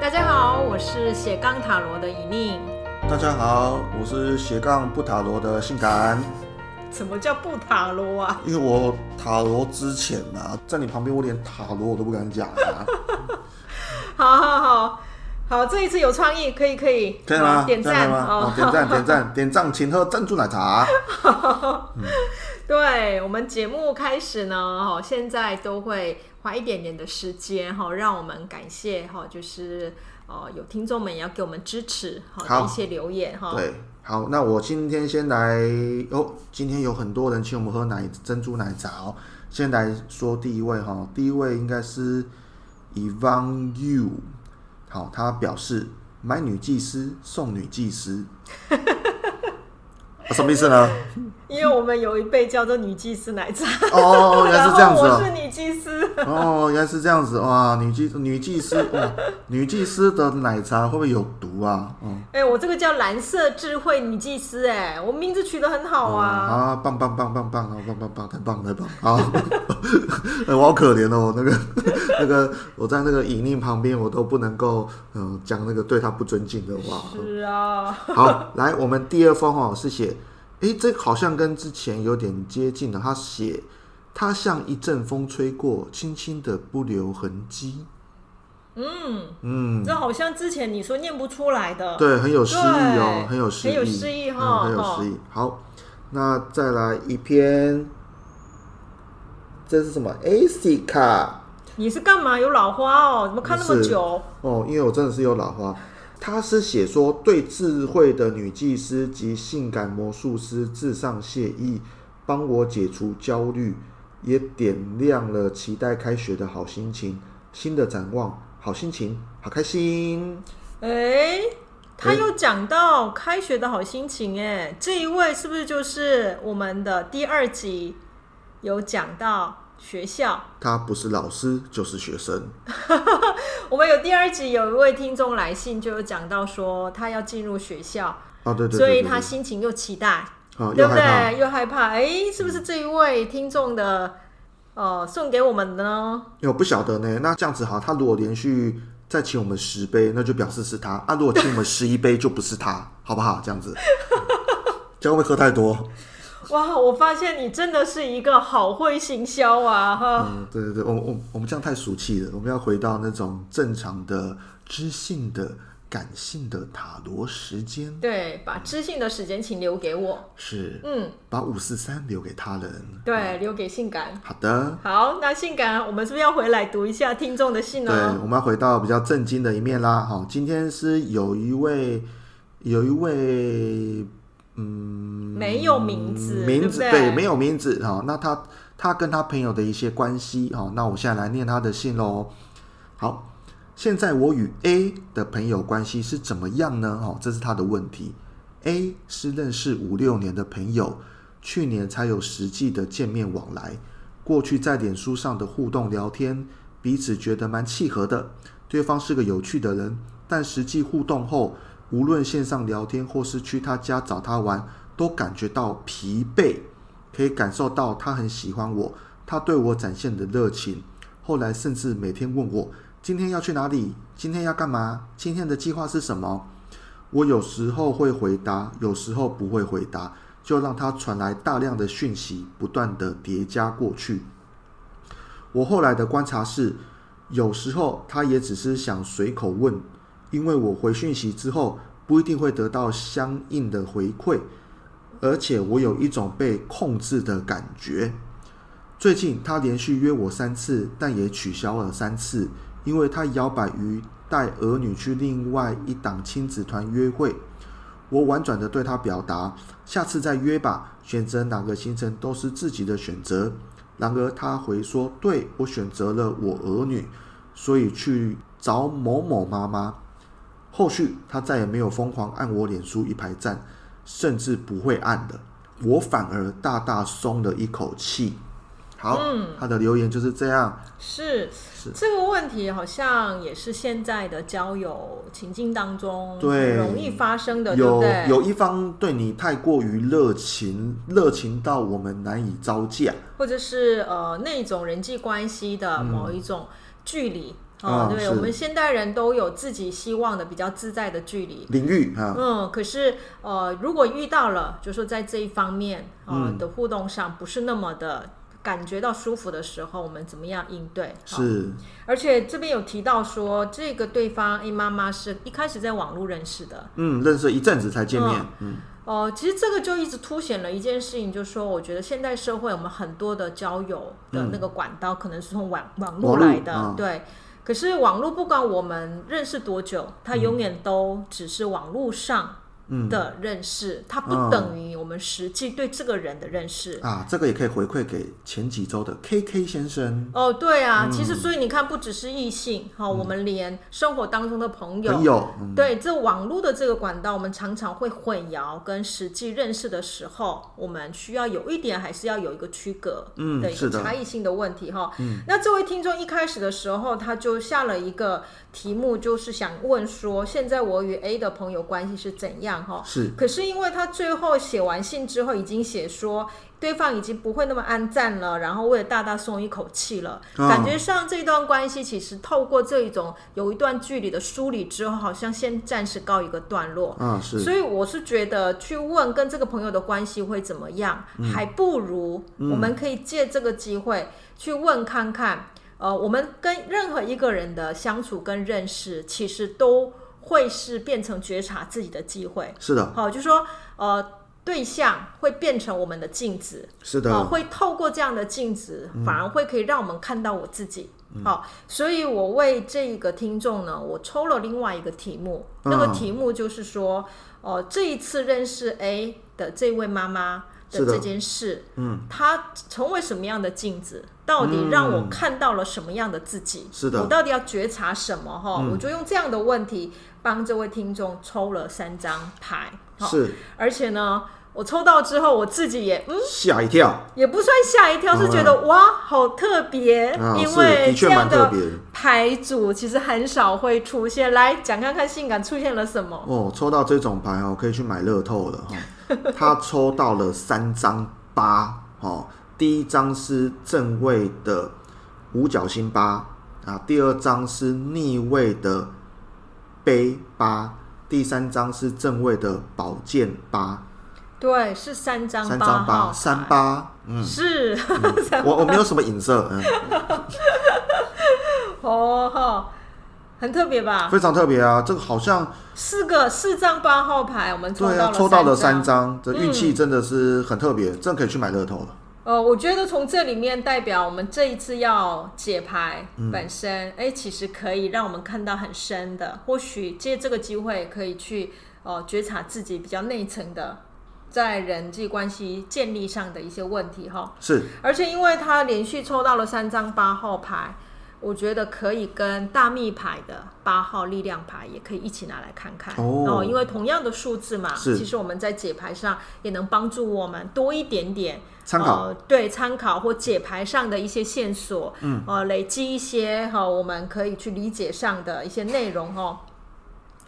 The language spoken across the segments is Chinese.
大家好，我是斜杠塔罗的以宁。大家好，我是斜杠不塔罗的性感。什么叫不塔罗啊？因为我塔罗之前啊，在你旁边，我连塔罗我都不敢讲啊。好好好好，这一次有创意，可以可以，可以吗？点赞点赞点赞点赞，请喝珍珠奶茶。嗯、对我们节目开始呢，哦，现在都会花一点点的时间，哈，让我们感谢哈，就是呃，有听众们也要给我们支持，哈，一些留言哈。对。好，那我今天先来哦。今天有很多人请我们喝奶珍珠奶茶哦。先来说第一位哈，第一位应该是 Evan Yu。好，他表示买女祭司送女祭司。啊、什么意思呢？因为我们有一杯叫做女祭司奶茶。哦，原来是这样子哦。我是女祭司。哦，原来是这样子哇！女祭女祭司哇，女祭司的奶茶会不会有毒啊？嗯。哎、欸，我这个叫蓝色智慧女祭司，哎，我名字取得很好啊。哦、啊，棒棒棒棒棒啊，棒棒棒，太棒太棒！好，哎，我好可怜哦，那个 那个，我在那个隐匿旁边，我都不能够嗯讲那个对他不尊敬的话。是啊。好，来，我们第二封哦是写。哎，这好像跟之前有点接近的。他写，他像一阵风吹过，轻轻的不留痕迹。嗯嗯，这好像之前你说念不出来的。对，很有诗意哦，很有诗意，很有诗意哈，很有诗意。好，那再来一篇，这是什么？AC 卡？你是干嘛？有老花哦？怎么看那么久？哦，因为我真的是有老花。他是写说，对智慧的女祭司及性感魔术师致上谢意，帮我解除焦虑，也点亮了期待开学的好心情。新的展望，好心情，好开心。哎，他又讲到开学的好心情，哎，这一位是不是就是我们的第二集有讲到？学校，他不是老师就是学生。我们有第二集有一位听众来信，就有讲到说他要进入学校，哦对对，所以他心情又期待，对不对？又害怕，哎，是不是这一位听众的呃送给我们的呢？我不晓得呢。那这样子哈，他如果连续再请我们十杯，那就表示是他啊；如果请我们十一杯，就不是他，好不好？这样子，这样会喝太多？哇，我发现你真的是一个好会行销啊！哈，嗯，对对对，我我我们这样太俗气了，我们要回到那种正常的、知性的、感性的塔罗时间。对，把知性的时间请留给我。是，嗯，把五四三留给他人。对，嗯、留给性感。好的，好，那性感，我们是不是要回来读一下听众的信呢？对，我们要回到比较震惊的一面啦。好，今天是有一位，有一位。嗯，没有名字，名字对，没有名字好。那他他跟他朋友的一些关系好。那我现在来念他的信喽。好，现在我与 A 的朋友关系是怎么样呢？哦，这是他的问题。A 是认识五六年的朋友，去年才有实际的见面往来。过去在脸书上的互动聊天，彼此觉得蛮契合的，对方是个有趣的人，但实际互动后。无论线上聊天或是去他家找他玩，都感觉到疲惫，可以感受到他很喜欢我，他对我展现的热情。后来甚至每天问我今天要去哪里，今天要干嘛，今天的计划是什么。我有时候会回答，有时候不会回答，就让他传来大量的讯息，不断的叠加过去。我后来的观察是，有时候他也只是想随口问。因为我回讯息之后不一定会得到相应的回馈，而且我有一种被控制的感觉。最近他连续约我三次，但也取消了三次，因为他摇摆于带儿女去另外一档亲子团约会。我婉转地对他表达，下次再约吧，选择哪个行程都是自己的选择。然而他回说，对，我选择了我儿女，所以去找某某妈妈。后续他再也没有疯狂按我脸书一排赞，甚至不会按的，我反而大大松了一口气。好，嗯，他的留言就是这样。是是，这个问题好像也是现在的交友情境当中对容易发生的，有对对有一方对你太过于热情，热情到我们难以招架，或者是呃那种人际关系的某一种。距离。哦，对，我们现代人都有自己希望的比较自在的距离领域啊。嗯，可是呃，如果遇到了，就是说在这一方面呃、嗯、的互动上不是那么的感觉到舒服的时候，我们怎么样应对？是。而且这边有提到说，这个对方 A 妈妈是一开始在网络认识的，嗯，认识一阵子才见面，嗯。哦、呃，其实这个就一直凸显了一件事情，就是说，我觉得现代社会我们很多的交友的那个管道，可能是从网、嗯、网络来的，嗯、对。可是网络不管我们认识多久，它永远都只是网络上。的认识，嗯、它不等于我们实际对这个人的认识、嗯、啊。这个也可以回馈给前几周的 KK 先生。哦，对啊，嗯、其实所以你看，不只是异性哈、哦嗯，我们连生活当中的朋友，朋友嗯、对这网络的这个管道，我们常常会混淆，跟实际认识的时候，我们需要有一点，还是要有一个区隔嗯的一个差异性的问题哈、嗯。那这位听众一开始的时候，他就下了一个题目，就是想问说，现在我与 A 的朋友关系是怎样？哈是，可是因为他最后写完信之后，已经写说对方已经不会那么安赞了，然后为了大大松一口气了，哦，感觉上这段关系其实透过这一种有一段距离的梳理之后，好像先暂时告一个段落。嗯，是。所以我是觉得去问跟这个朋友的关系会怎么样，嗯，还不如我们可以借这个机会去问看看，嗯，呃，我们跟任何一个人的相处跟认识，其实都。会是变成觉察自己的机会，是的。好，就是说，呃，对象会变成我们的镜子，是的。呃、会透过这样的镜子，反而会可以让我们看到我自己。好、嗯，所以我为这个听众呢，我抽了另外一个题目，嗯、那个题目就是说，哦、呃，这一次认识 A 的这位妈妈。的这件事，嗯，它成为什么样的镜子？到底让我看到了什么样的自己？是的，我到底要觉察什么？哈、嗯，我就用这样的问题帮这位听众抽了三张牌。是，而且呢，我抽到之后，我自己也嗯吓一跳，也不算吓一跳，是觉得、嗯、哇，好特别、啊，因为这样的牌组其实很少会出现。来讲看看性感出现了什么？哦，抽到这种牌哦，可以去买乐透了哈。他抽到了三张八，哦，第一张是正位的五角星八啊，第二张是逆位的杯八，第三张是正位的宝剑八。对，是三张三张八三八，嗯，是，嗯、我我没有什么影射，嗯，哦哈。很特别吧？非常特别啊！这个好像四个四张八号牌，我们抽到了、啊、抽到了三张，这运气真的是很特别，真、嗯、可以去买乐透了。呃，我觉得从这里面代表我们这一次要解牌本身，哎、嗯，其实可以让我们看到很深的，或许借这个机会可以去哦、呃、觉察自己比较内层的在人际关系建立上的一些问题哈。是，而且因为他连续抽到了三张八号牌。我觉得可以跟大密牌的八号力量牌也可以一起拿来看看。哦，哦，因为同样的数字嘛，其实我们在解牌上也能帮助我们多一点点参考，呃、对参考或解牌上的一些线索，嗯，呃，累积一些哈、哦，我们可以去理解上的一些内容哦。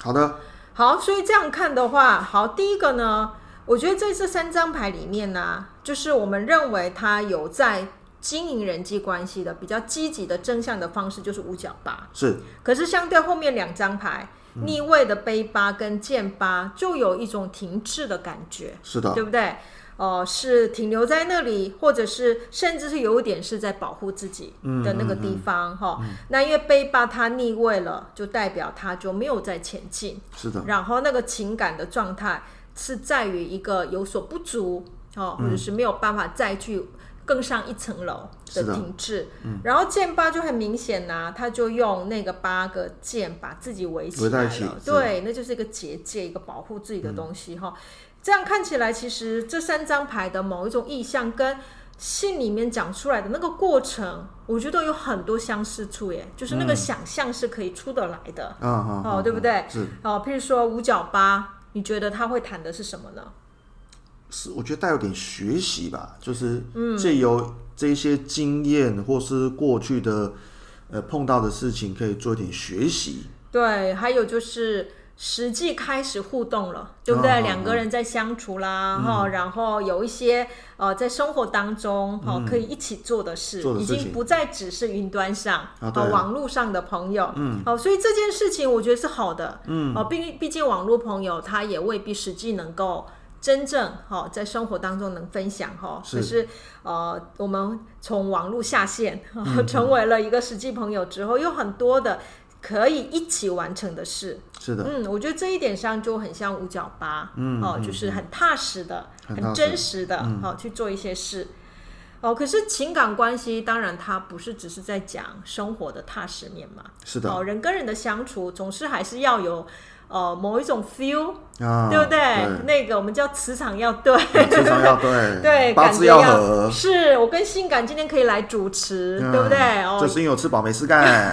好的，好，所以这样看的话，好，第一个呢，我觉得在这三张牌里面呢，就是我们认为它有在。经营人际关系的比较积极的正向的方式就是五角八，是。可是相对后面两张牌，嗯、逆位的杯八跟剑八，就有一种停滞的感觉，是的，对不对？哦、呃，是停留在那里，或者是甚至是有一点是在保护自己的那个地方哈、嗯嗯嗯。那因为杯八它逆位了，就代表它就没有在前进，是的。然后那个情感的状态是在于一个有所不足哦，或者是没有办法再去。更上一层楼的品质，嗯，然后剑八就很明显呐、啊，他就用那个八个剑把自己围起来了，对，那就是一个结界，一个保护自己的东西哈、嗯。这样看起来，其实这三张牌的某一种意象跟信里面讲出来的那个过程，我觉得有很多相似处耶，就是那个想象是可以出得来的，嗯、哦，哦，对不对？是，哦，譬如说五角八，你觉得他会谈的是什么呢？是，我觉得带有点学习吧，就是借由这些经验或是过去的呃碰到的事情，可以做一点学习。对，还有就是实际开始互动了，对不对？哦、两个人在相处啦，哈、嗯，然后有一些呃，在生活当中哈、嗯、可以一起做的事，已经不再只是云端上啊、哦、网络上的朋友，嗯，哦，所以这件事情我觉得是好的，嗯，哦，毕毕竟网络朋友他也未必实际能够真正哈、哦、在生活当中能分享哈，可是，是呃，我们从网络下线、哦，成为了一个实际朋友之后，有很多的。可以一起完成的事，是的，嗯，我觉得这一点上就很像五角八，嗯，哦，就是很踏实的、很，很真实的，好、哦，去做一些事，哦，可是情感关系当然它不是只是在讲生活的踏实面嘛，是的，哦，人跟人的相处总是还是要有。呃，某一种 feel，、啊、对不对？对那个我们叫磁场要对，磁场要对，对，八字要合。是我跟性感今天可以来主持，嗯、对不对？哦，就是因为我吃饱没事干。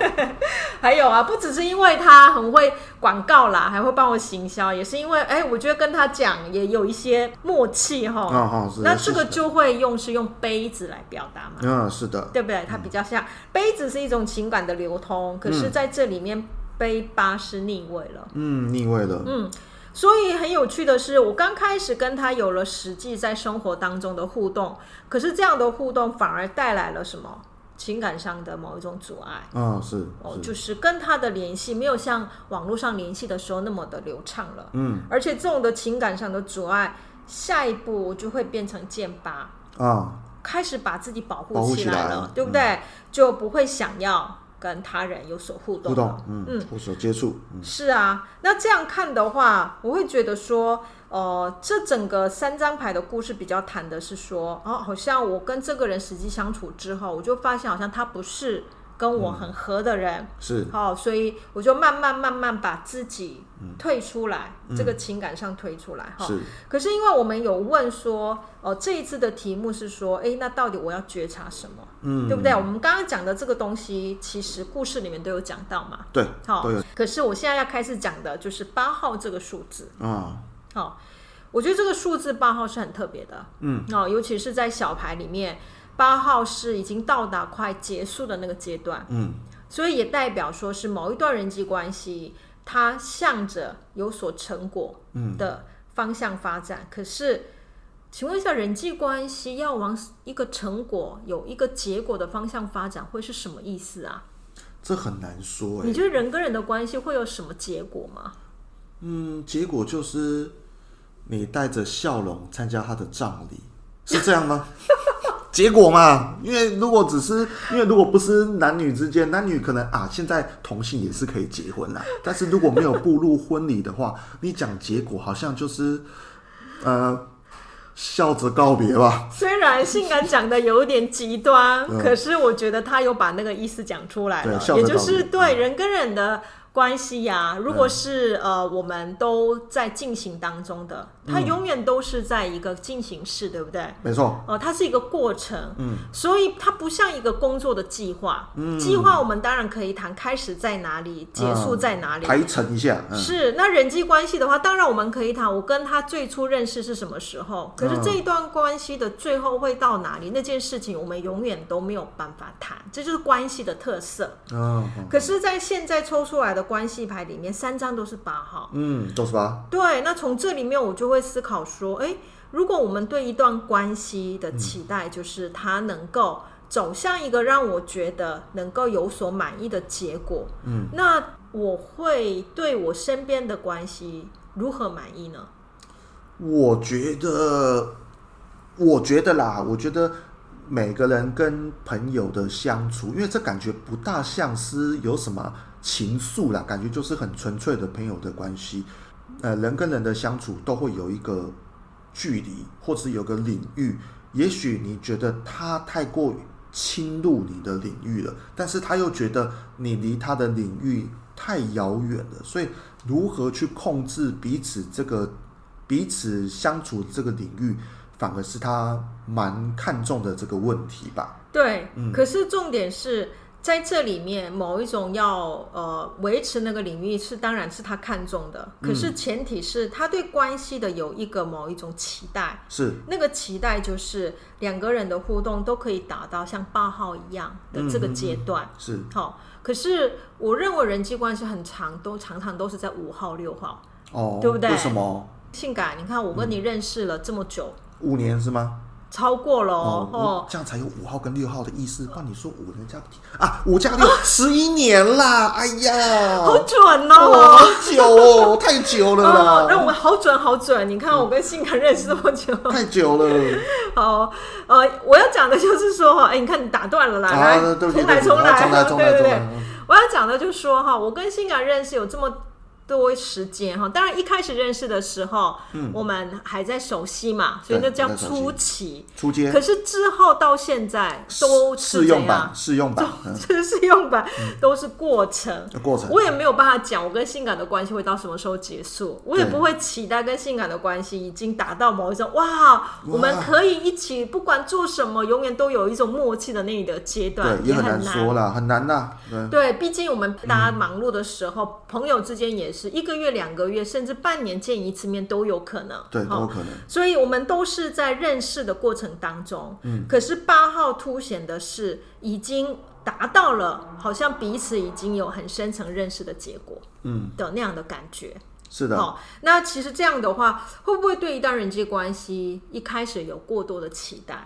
还有啊，不只是因为他很会广告啦，还会帮我行销，也是因为哎，我觉得跟他讲也有一些默契哈。哦，哦，是。那这个就会用是用杯子来表达嘛？嗯，是的，对不对？它比较像、嗯、杯子是一种情感的流通，可是在这里面。嗯杯八是逆位了，嗯，逆位了，嗯，所以很有趣的是，我刚开始跟他有了实际在生活当中的互动，可是这样的互动反而带来了什么情感上的某一种阻碍，哦，是，哦，就是跟他的联系没有像网络上联系的时候那么的流畅了，嗯，而且这种的情感上的阻碍，下一步就会变成剑八啊，开始把自己保护起来了，对不对？嗯，就不会想要。跟他人有所互动，互动，嗯，嗯，有所接触，嗯，是啊。那这样看的话，我会觉得说，呃，这整个三张牌的故事比较谈的是说，哦，好像我跟这个人实际相处之后，我就发现好像他不是。跟我很合的人、嗯、是好、哦，所以我就慢慢慢慢把自己退出来，嗯、这个情感上退出来哈。是、哦，可是因为我们有问说，哦，这一次的题目是说，哎，那到底我要觉察什么？嗯，对不对？我们刚刚讲的这个东西，其实故事里面都有讲到嘛。对，好、哦，可是我现在要开始讲的就是八号这个数字啊。好、哦，我觉得这个数字八号是很特别的。嗯，哦，尤其是在小牌里面。八号是已经到达快结束的那个阶段，嗯，所以也代表说是某一段人际关系，它向着有所成果的方向发展。嗯、可是，请问一下，人际关系要往一个成果、有一个结果的方向发展，会是什么意思啊？这很难说、欸。你觉得人跟人的关系会有什么结果吗？嗯，结果就是你带着笑容参加他的葬礼，是这样吗？结果嘛，因为如果只是因为如果不是男女之间，男女可能啊，现在同性也是可以结婚啦。但是如果没有步入婚礼的话，你讲结果好像就是呃笑着告别吧。虽然性感讲的有点极端，嗯，可是我觉得他有把那个意思讲出来了，也就是对人跟人的。关系呀、啊，如果是、嗯、呃，我们都在进行当中的，它永远都是在一个进行式，对不对？没错。哦、呃，它是一个过程，嗯，所以它不像一个工作的计划。嗯，计划我们当然可以谈开始在哪里，结束在哪里，排程一下。嗯、是，那人际关系的话，当然我们可以谈我跟他最初认识是什么时候，可是这一段关系的最后会到哪里，那件事情我们永远都没有办法谈，这就是关系的特色。嗯，可是，在现在抽出来的。关系牌里面三张都是八号，嗯，都是八。对，那从这里面我就会思考说，哎，如果我们对一段关系的期待，就是它能够走向一个让我觉得能够有所满意的结果，嗯，那我会对我身边的关系如何满意呢？我觉得，我觉得啦，我觉得每个人跟朋友的相处，因为这感觉不大像是有什么。情愫啦，感觉就是很纯粹的朋友的关系。呃，人跟人的相处都会有一个距离，或是有个领域。也许你觉得他太过侵入你的领域了，但是他又觉得你离他的领域太遥远了。所以，如何去控制彼此这个彼此相处这个领域，反而是他蛮看重的这个问题吧？对，嗯。可是重点是。在这里面某一种要呃维持那个领域是当然是他看重的，可是前提是他对关系的有一个某一种期待，是那个期待就是两个人的互动都可以达到像八号一样的这个阶段，嗯嗯嗯是好。可是我认为人际关系很长，都常常都是在五号六号，哦，对不对？为什么？性感，你看我跟你认识了这么久，五年是吗？超过了哦，哦，这样才有五号跟六号的意思。不然你说五人家啊，五加六 十一年啦！哎呀，好准哦，哦好久哦，太久了啦。那、哦、我们好准好准，你看我跟性感认识这么久，太久了。好，呃，我要讲的就是说哈，哎，你看你打断了啦，啊、来，重来重来，对对对，我要讲的就是说哈，我跟性感认识有这么。多时间哈，当然一开始认识的时候，嗯，我们还在熟悉嘛，所以那叫初期、初阶。可是之后到现在都是试用版、试用版，试用版，都是过程。过程，我也没有办法讲我跟性感的关系会到什么时候结束，我也不会期待跟性感的关系已经达到某一种哇，我们可以一起不管做什么，永远都有一种默契的那一个阶段，也很难说了，很难呐。对，毕竟我们大家忙碌的时候，朋友之间也。是一个月、两个月，甚至半年见一次面都有可能，对，都有可能。所以，我们都是在认识的过程当中。嗯，可是八号凸显的是已经达到了，好像彼此已经有很深层认识的结果，嗯的那样的感觉。是的。好，那其实这样的话，会不会对一段人际关系一开始有过多的期待？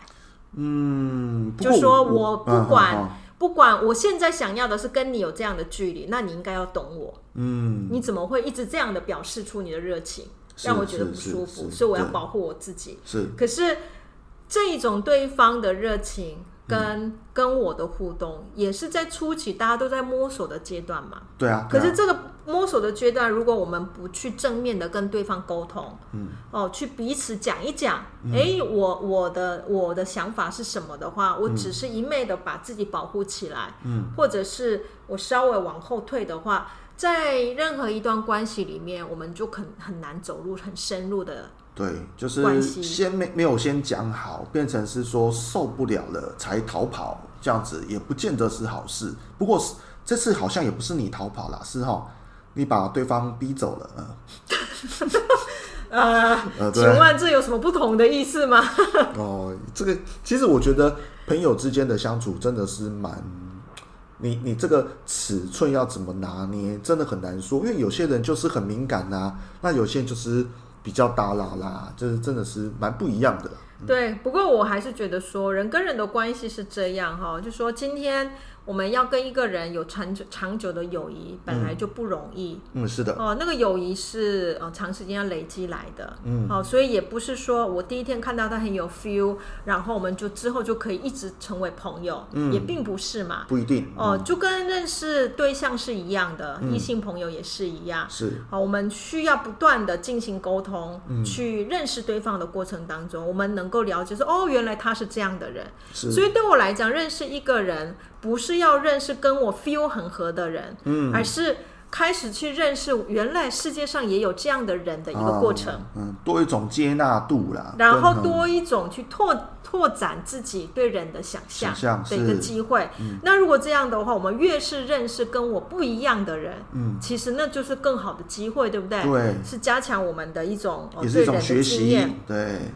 嗯，就说我不管。不管我现在想要的是跟你有这样的距离，那你应该要懂我。嗯，你怎么会一直这样的表示出你的热情，让我觉得不舒服？所以我要保护我自己。是，可是这一种对方的热情。跟、嗯、跟我的互动也是在初期，大家都在摸索的阶段嘛。对啊。可是这个摸索的阶段，如果我们不去正面的跟对方沟通，嗯，哦，去彼此讲一讲，哎、我我的我的想法是什么的话，我只是一昧的把自己保护起来，嗯，或者是我稍微往后退的话，在任何一段关系里面，我们就很很难走入很深入的。对，就是先没没有先讲好，变成是说受不了了才逃跑，这样子也不见得是好事。不过这次好像也不是你逃跑了，是哈，你把对方逼走了，嗯。呃，呃请问这有什么不同的意思吗？哦，这个其实我觉得朋友之间的相处真的是蛮，你你这个尺寸要怎么拿捏，真的很难说，因为有些人就是很敏感呐，啊，那有些人就是。比较大啦啦，就是真的是蛮不一样的。对，不过我还是觉得说，人跟人的关系是这样哈，就说今天。我们要跟一个人有长久长久的友谊，本来就不容易。嗯，是的。哦，那个友谊是呃长时间要累积来的。嗯。好，所以也不是说我第一天看到他很有 feel，然后我们就之后就可以一直成为朋友。嗯。也并不是嘛。不一定。哦，就跟认识对象是一样的，异性朋友也是一样。是。好，我们需要不断的进行沟通，去认识对方的过程当中，我们能够了解说，哦，原来他是这样的人。是。所以对我来讲，认识一个人。不是要认识跟我 feel 很合的人，嗯，而是开始去认识原来世界上也有这样的人的一个过程，嗯，嗯，多一种接纳度啦，然后多一种去拓拓展自己对人的想象的一个机会。嗯，那如果这样的话，我们越是认识跟我不一样的人，嗯，其实那就是更好的机会，对不对？对，是加强我们的一种也是一种学习，对，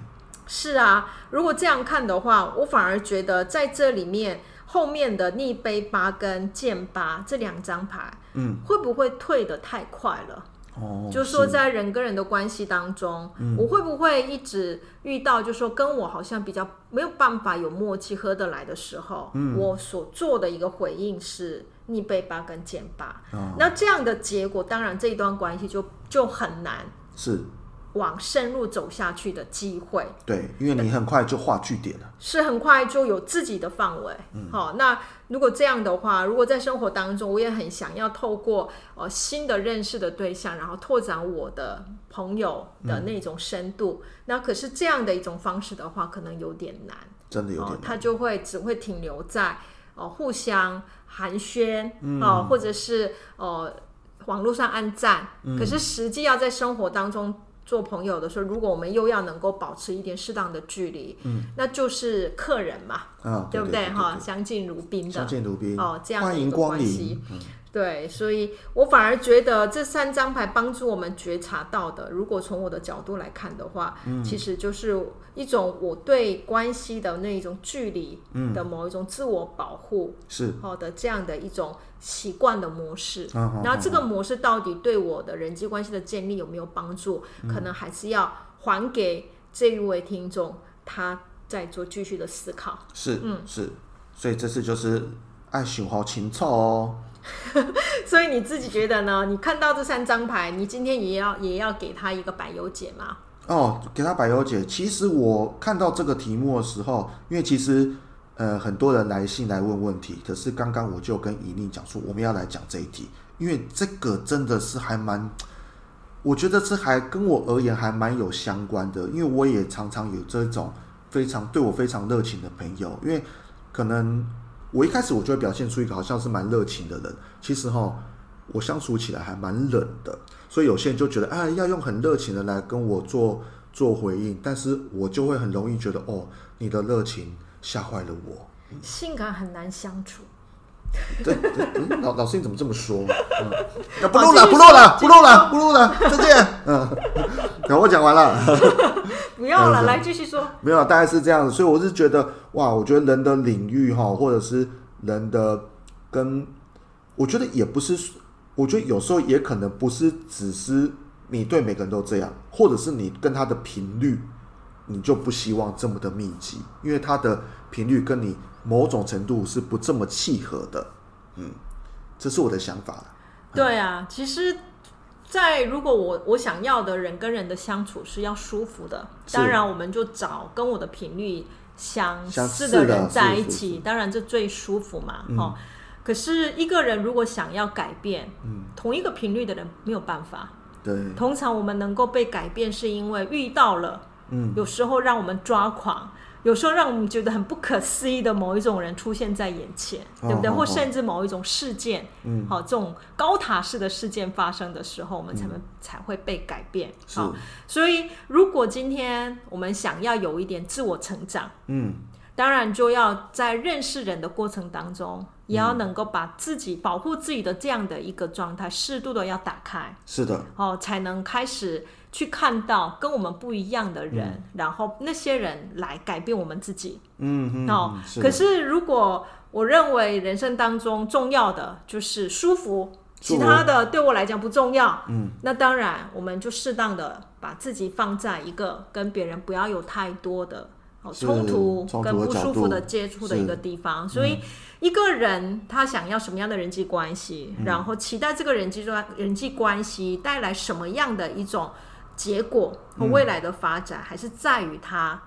是啊。如果这样看的话，我反而觉得在这里面。后面的逆杯八跟剑八这两张牌，嗯，会不会退得太快了？哦，就说在人跟人的关系当中，嗯，我会不会一直遇到，就说跟我好像比较没有办法有默契合得来的时候，嗯，我所做的一个回应是逆杯八跟剑八，哦，那这样的结果，当然这一段关系就就很难是。往深入走下去的机会，对，因为你很快就画句点了，是很快就有自己的范围。嗯，好，那如果这样的话，如果在生活当中，我也很想要透过呃新的认识的对象，然后拓展我的朋友的那种深度，嗯、那可是这样的一种方式的话，可能有点难，真的有点难，他就会只会停留在哦、呃、互相寒暄哦、嗯。呃，或者是呃网络上按赞、嗯，可是实际要在生活当中。做朋友的时候，如果我们又要能够保持一点适当的距离，嗯，那就是客人嘛，啊，对不对？哈，相敬如宾的，相敬如宾。哦，这样的一个关系。对，所以我反而觉得这三张牌帮助我们觉察到的，如果从我的角度来看的话，嗯，其实就是一种我对关系的那一种距离的某一种自我保护，是好的这样的一种习惯的模式。然后这个模式到底对我的人际关系的建立有没有帮助？可能还是要还给这一位听众，他在做继续的思考。是，嗯，是，所以这次就是爱熊好情操哦。所以你自己觉得呢？你看到这三张牌，你今天也要也要给他一个百忧解吗？哦，给他百忧解。其实我看到这个题目的时候，因为其实呃很多人来信来问问题，可是刚刚我就跟怡宁讲说，我们要来讲这一题，因为这个真的是还蛮，我觉得这还跟我而言还蛮有相关的，因为我也常常有这种非常对我非常热情的朋友，因为可能。我一开始我就会表现出一个好像是蛮热情的人，其实哈，我相处起来还蛮冷的，所以有些人就觉得，啊，要用很热情的来跟我做做回应，但是我就会很容易觉得，哦，你的热情吓坏了我，性感很难相处。这老老师你怎么这么说？嗯，不录了，不录了，不录了，不录了，再见。嗯，然后我讲完了。不要了，来继续说。没有，大概是这样子，所以我是觉得，哇，我觉得人的领域哈，或者是人的跟，我觉得也不是，我觉得有时候也可能不是只是你对每个人都这样，或者是你跟他的频率，你就不希望这么的密集，因为它的频率跟你某种程度是不这么契合的。嗯，这是我的想法。对啊，其实。在如果我我想要的人跟人的相处是要舒服的，当然我们就找跟我的频率相似的人在一起，当然这最舒服嘛。嗯、哦，可是一个人如果想要改变，嗯、同一个频率的人没有办法。对，通常我们能够被改变，是因为遇到了，嗯，有时候让我们抓狂。有时候让我们觉得很不可思议的某一种人出现在眼前，哦、对不对？哦、或甚至某一种事件，嗯，好，这种高塔式的事件发生的时候，我们才能、嗯、才会被改变。好，所以如果今天我们想要有一点自我成长，嗯，当然就要在认识人的过程当中，也要能够把自己保护自己的这样的一个状态，适度的要打开。是的，哦，才能开始。去看到跟我们不一样的人，嗯、然后那些人来改变我们自己。嗯嗯。哦，是可是如果我认为人生当中重要的就是舒服，其他的对我来讲不重要。嗯。那当然，我们就适当的把自己放在一个跟别人不要有太多的哦冲突跟不舒服的接触的一个地方。所以，一个人他想要什么样的人际关系，嗯、然后期待这个人际关人际关系带来什么样的一种。结果和未来的发展还是在于他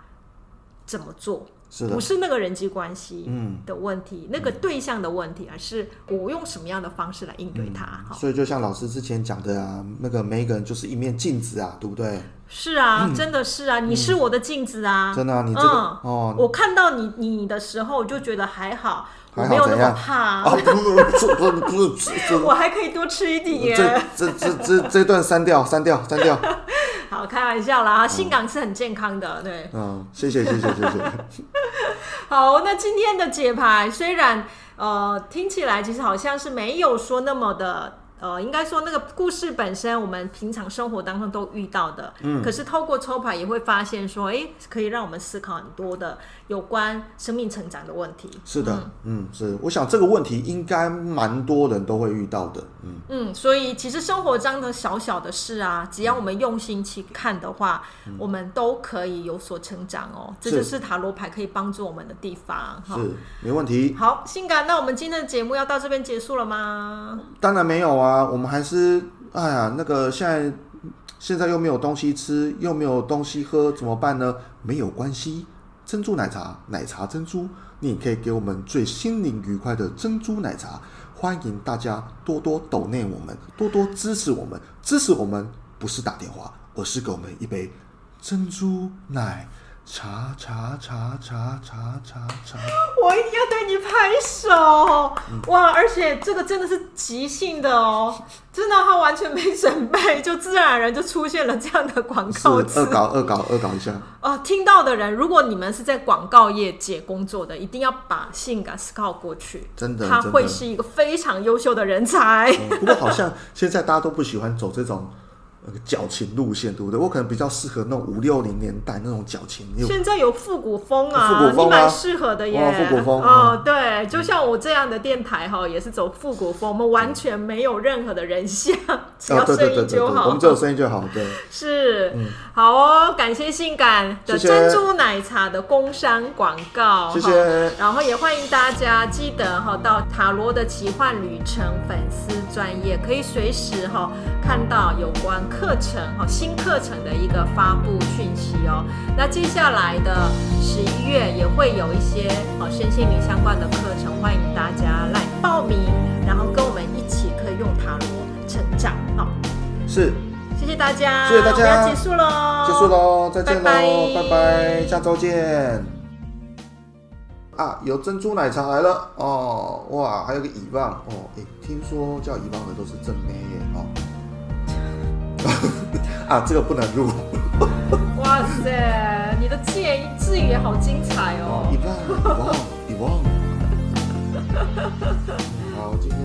怎么做，是不是那个人际关系的问题，那个对象的问题，而是我用什么样的方式来应对他。所以就像老师之前讲的啊，那个每一个人就是一面镜子啊，对不对？是啊，真的是啊，你是我的镜子啊，真的啊，你这个哦，我看到你你的时候，我就觉得还好。我没有那么怕，不 不不不是，我还可以多吃一点。这这这这这段删掉，删掉，删掉。好，开玩笑啦，性感是很健康的，对。嗯，谢谢谢谢谢谢。好，那今天的解牌虽然呃听起来其实好像是没有说那么的。呃，应该说那个故事本身，我们平常生活当中都遇到的。嗯。可是透过抽牌也会发现说，哎，可以让我们思考很多的有关生命成长的问题。是的，嗯，嗯，是。我想这个问题应该蛮多人都会遇到的。嗯。嗯，所以其实生活中的小小的事啊，只要我们用心去看的话，嗯，我们都可以有所成长哦。这就是塔罗牌可以帮助我们的地方。是，没问题。好，性感，那我们今天的节目要到这边结束了吗？当然没有啊。啊，我们还是哎呀，那个现在现在又没有东西吃，又没有东西喝，怎么办呢？没有关系，珍珠奶茶，奶茶珍珠，你可以给我们最心灵愉快的珍珠奶茶。欢迎大家多多抖内我们，多多支持我们。支持我们不是打电话，而是给我们一杯珍珠奶查查查查查查查，我一定要对你拍手！哇，而且这个真的是即兴的哦，真的，他完全没准备，就自然而然就出现了这样的广告词。恶搞，恶搞，恶搞一下。哦，听到的人，如果你们是在广告业界工作的，一定要把性感 scout 过去，真的，他会是一个非常优秀的人才。嗯，不过好像现在大家都不喜欢走这种。那个矫情路线，对不对？我可能比较适合那种五六零年代那种矫情。现在有复古风啊，复古风啊，你蛮适合的耶。哦，复古风。哦，对，就像我这样的电台哈，也是走复古风，我们完全没有任何的人像，只要声音就好。我们只有声音就好，对。是，好哦，感谢性感的珍珠奶茶的工商广告，谢谢。然后也欢迎大家记得哈，到塔罗的奇幻旅程粉丝专业，可以随时哈看到有关。课程哈，新课程的一个发布讯息哦。那接下来的十一月也会有一些哦身心灵相关的课程，欢迎大家来报名，然后跟我们一起可以用塔罗成长。好，是，谢谢大家，谢谢大家，要结束喽，结束喽，再见喽，拜拜，拜拜，下周见。啊，有珍珠奶茶来了哦，哇，还有个遗忘哦，哎，听说叫遗忘的都是正妹耶哦。啊，这个不能录。哇塞，你的自言自语也好精彩哦。你忘，你忘，遗忘。好，今天。